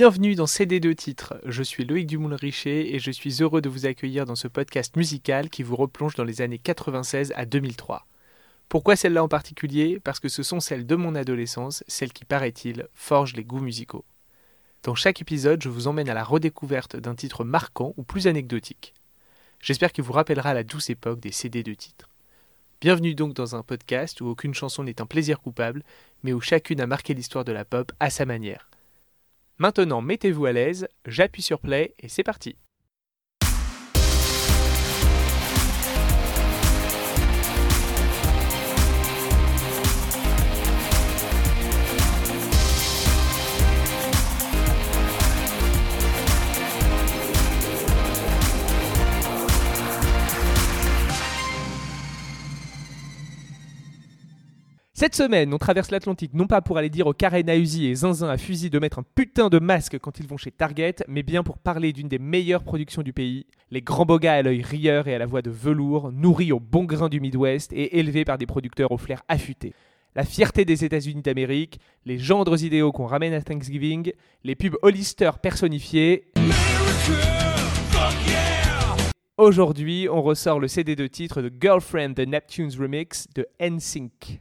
Bienvenue dans CD2 titres. Je suis Loïc Dumoulin-Richer et je suis heureux de vous accueillir dans ce podcast musical qui vous replonge dans les années 96 à 2003. Pourquoi celle-là en particulier? Parce que ce sont celles de mon adolescence, celles qui, paraît-il, forgent les goûts musicaux. Dans chaque épisode, je vous emmène à la redécouverte d'un titre marquant ou plus anecdotique. J'espère qu'il vous rappellera la douce époque des CD de titres. Bienvenue donc dans un podcast où aucune chanson n'est un plaisir coupable, mais où chacune a marqué l'histoire de la pop à sa manière. Maintenant, mettez-vous à l'aise, j'appuie sur play et c'est parti. Cette semaine, on traverse l'Atlantique non pas pour aller dire aux Karen et Zinzin à fusil de mettre un putain de masque quand ils vont chez Target, mais bien pour parler d'une des meilleures productions du pays, les grands bogas à l'œil rieur et à la voix de velours, nourris au bon grain du Midwest et élevés par des producteurs au flair affûté. La fierté des États-Unis d'Amérique, les gendres idéaux qu'on ramène à Thanksgiving, les pubs Hollister personnifiés. Aujourd'hui, on ressort le CD de titre de Girlfriend The Neptune's Remix de NSYNC.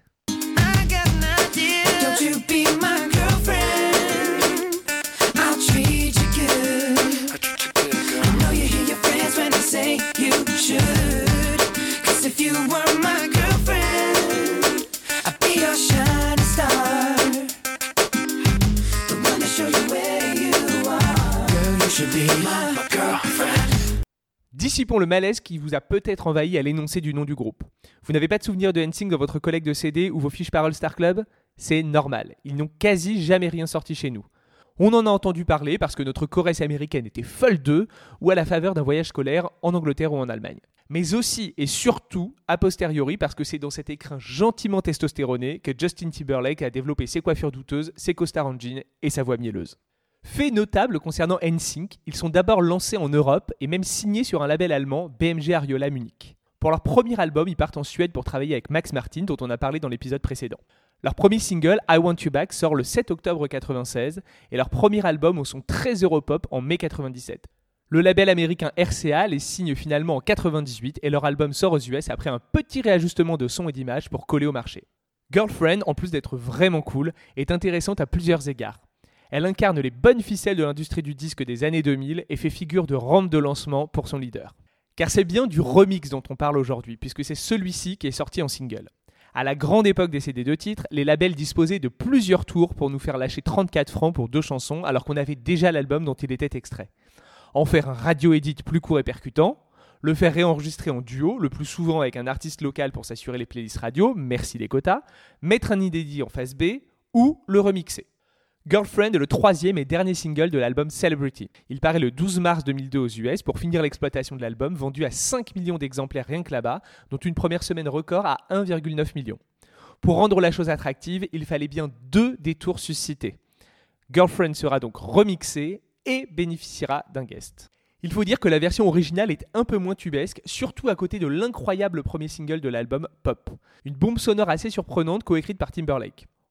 Dissipons le malaise qui vous a peut-être envahi à l'énoncé du nom du groupe. Vous n'avez pas de souvenir de NSYNC dans votre collègue de CD ou vos fiches paroles Star Club? C'est normal, ils n'ont quasi jamais rien sorti chez nous. On en a entendu parler parce que notre choresse américaine était folle d'eux ou à la faveur d'un voyage scolaire en Angleterre ou en Allemagne. Mais aussi et surtout a posteriori parce que c'est dans cet écrin gentiment testostéroné que Justin Timberlake a développé ses coiffures douteuses, ses costards en jean et sa voix mielleuse. Fait notable concernant NSYNC, ils sont d'abord lancés en Europe et même signés sur un label allemand, BMG Ariola Munich. Pour leur premier album, ils partent en Suède pour travailler avec Max Martin, dont on a parlé dans l'épisode précédent. Leur premier single, I Want You Back, sort le 7 octobre 1996 et leur premier album au son très Europop en mai 97. Le label américain RCA les signe finalement en 98 et leur album sort aux US après un petit réajustement de son et d'image pour coller au marché. Girlfriend, en plus d'être vraiment cool, est intéressante à plusieurs égards. Elle incarne les bonnes ficelles de l'industrie du disque des années 2000 et fait figure de rampe de lancement pour son leader. Car c'est bien du remix dont on parle aujourd'hui, puisque c'est celui-ci qui est sorti en single. À la grande époque des CD de titres, les labels disposaient de plusieurs tours pour nous faire lâcher 34 francs pour deux chansons, alors qu'on avait déjà l'album dont il était extrait. En faire un radio-edit plus court et percutant, le faire réenregistrer en duo, le plus souvent avec un artiste local pour s'assurer les playlists radio, merci les quotas, mettre un inédit en face B, ou le remixer. Girlfriend est le troisième et dernier single de l'album Celebrity. Il paraît le 12 mars 2002 aux US pour finir l'exploitation de l'album, vendu à 5 millions d'exemplaires rien que là-bas, dont une première semaine record à 1,9 million. Pour rendre la chose attractive, il fallait bien deux détours suscités. Girlfriend sera donc remixé et bénéficiera d'un guest. Il faut dire que la version originale est un peu moins tubesque, surtout à côté de l'incroyable premier single de l'album Pop. Une bombe sonore assez surprenante coécrite par Timberlake.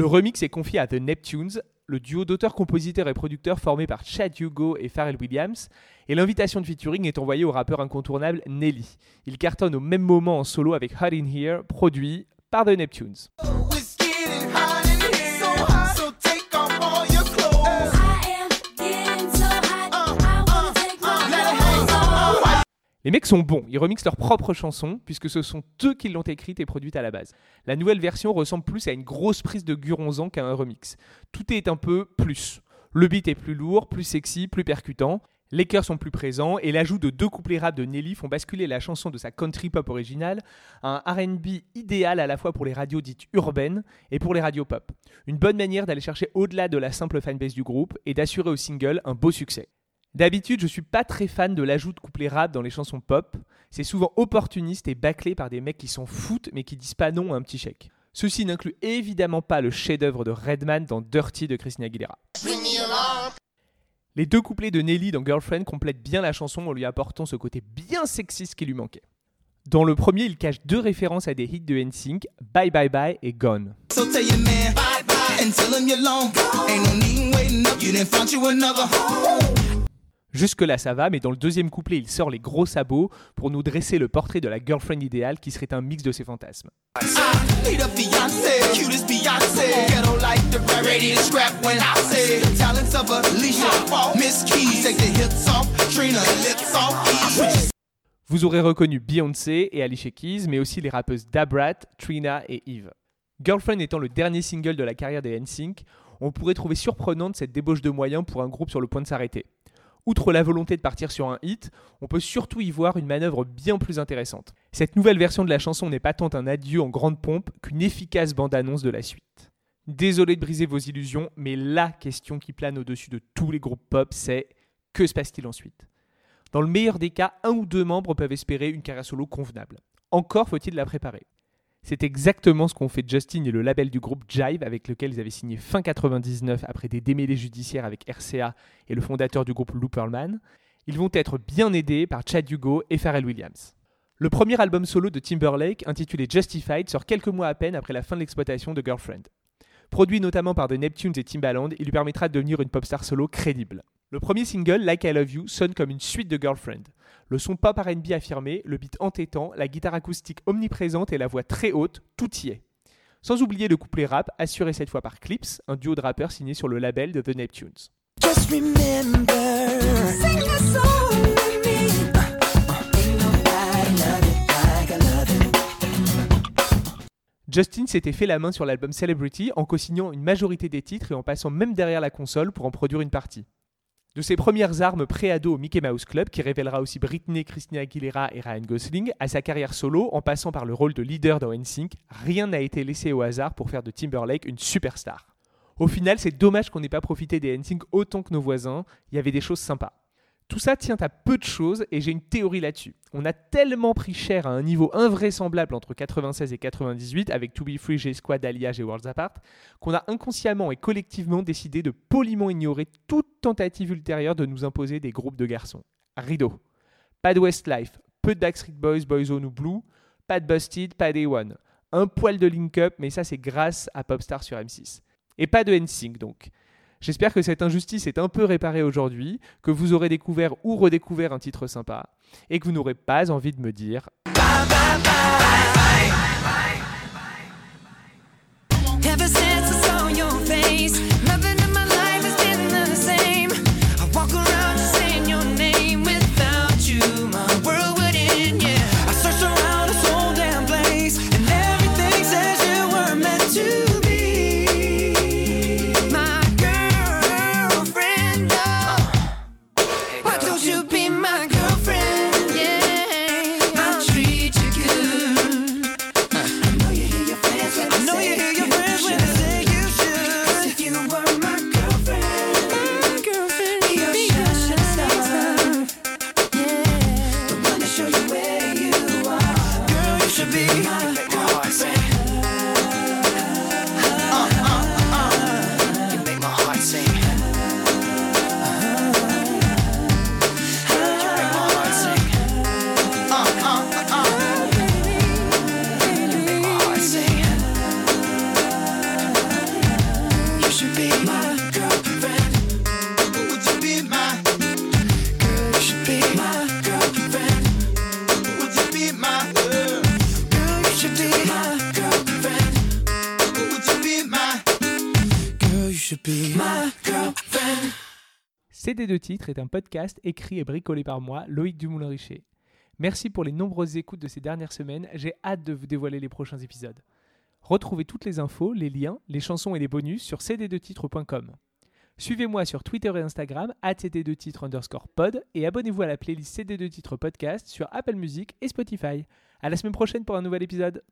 Le remix est confié à The Neptunes, le duo d'auteurs, compositeurs et producteurs formé par Chad Hugo et Pharrell Williams, et l'invitation de featuring est envoyée au rappeur incontournable Nelly. Il cartonne au même moment en solo avec Hot In Here, produit par The Neptunes. Les mecs sont bons, ils remixent leurs propres chansons, puisque ce sont eux qui l'ont écrite et produite à la base. La nouvelle version ressemble plus à une grosse prise de Guronzan qu'à un remix. Tout est un peu plus. Le beat est plus lourd, plus sexy, plus percutant. Les chœurs sont plus présents et l'ajout de deux couplets rap de Nelly font basculer la chanson de sa country pop originale à un RB idéal à la fois pour les radios dites urbaines et pour les radios pop. Une bonne manière d'aller chercher au-delà de la simple fanbase du groupe et d'assurer au single un beau succès. D'habitude, je suis pas très fan de l'ajout de couplets rap dans les chansons pop. C'est souvent opportuniste et bâclé par des mecs qui s'en foutent mais qui disent pas non à un petit chèque. Ceci n'inclut évidemment pas le chef-d'œuvre de Redman dans Dirty de Christina Aguilera. Les deux couplets de Nelly dans Girlfriend complètent bien la chanson en lui apportant ce côté bien sexiste qui lui manquait. Dans le premier, il cache deux références à des hits de NSYNC, Bye Bye Bye et Gone. Jusque-là, ça va, mais dans le deuxième couplet, il sort les gros sabots pour nous dresser le portrait de la girlfriend idéale qui serait un mix de ses fantasmes. Vous aurez reconnu Beyoncé et Alicia Keys, mais aussi les rappeuses Dabrat, Trina et Eve. Girlfriend étant le dernier single de la carrière des NSYNC, on pourrait trouver surprenante cette débauche de moyens pour un groupe sur le point de s'arrêter. Outre la volonté de partir sur un hit, on peut surtout y voir une manœuvre bien plus intéressante. Cette nouvelle version de la chanson n'est pas tant un adieu en grande pompe qu'une efficace bande-annonce de la suite. Désolé de briser vos illusions, mais la question qui plane au-dessus de tous les groupes pop, c'est que se passe-t-il ensuite? Dans le meilleur des cas, un ou deux membres peuvent espérer une carrière solo convenable. Encore faut-il la préparer. C'est exactement ce qu'ont fait Justin et le label du groupe Jive avec lequel ils avaient signé fin 99 après des démêlés judiciaires avec RCA et le fondateur du groupe Looperman. Ils vont être bien aidés par Chad Hugo et Pharrell Williams. Le premier album solo de Timberlake, intitulé Justified, sort quelques mois à peine après la fin de l'exploitation de Girlfriend. Produit notamment par The Neptunes et Timbaland, il lui permettra de devenir une pop star solo crédible. Le premier single, Like I Love You, sonne comme une suite de Girlfriend. Le son pop RB affirmé, le beat entêtant, la guitare acoustique omniprésente et la voix très haute, tout y est. Sans oublier le couplet rap, assuré cette fois par Clips, un duo de rappeurs signé sur le label de The Neptunes. Justin s'était fait la main sur l'album Celebrity en co-signant une majorité des titres et en passant même derrière la console pour en produire une partie. De ses premières armes pré-ado au Mickey Mouse Club, qui révélera aussi Britney, Christina Aguilera et Ryan Gosling, à sa carrière solo, en passant par le rôle de leader dans NSYNC, rien n'a été laissé au hasard pour faire de Timberlake une superstar. Au final, c'est dommage qu'on n'ait pas profité des NSYNC autant que nos voisins, il y avait des choses sympas. Tout ça tient à peu de choses et j'ai une théorie là-dessus. On a tellement pris cher à un niveau invraisemblable entre 96 et 98 avec To Be Free, G-Squad, Alliage et Worlds Apart qu'on a inconsciemment et collectivement décidé de poliment ignorer toute tentative ultérieure de nous imposer des groupes de garçons. Rideau. Pas de Westlife, peu de Backstreet Boys, Boyzone ou Blue, pas de Busted, pas Day One. Un poil de Link Up, mais ça c'est grâce à Popstar sur M6. Et pas de NSYNC donc. J'espère que cette injustice est un peu réparée aujourd'hui, que vous aurez découvert ou redécouvert un titre sympa, et que vous n'aurez pas envie de me dire CD de titres est un podcast écrit et bricolé par moi, Loïc Dumoulin-Richer. Merci pour les nombreuses écoutes de ces dernières semaines, j'ai hâte de vous dévoiler les prochains épisodes. Retrouvez toutes les infos, les liens, les chansons et les bonus sur cd2titres.com. Suivez-moi sur Twitter et Instagram, cd2 titres underscore pod, et abonnez-vous à la playlist CD2 titres podcast sur Apple Music et Spotify. À la semaine prochaine pour un nouvel épisode.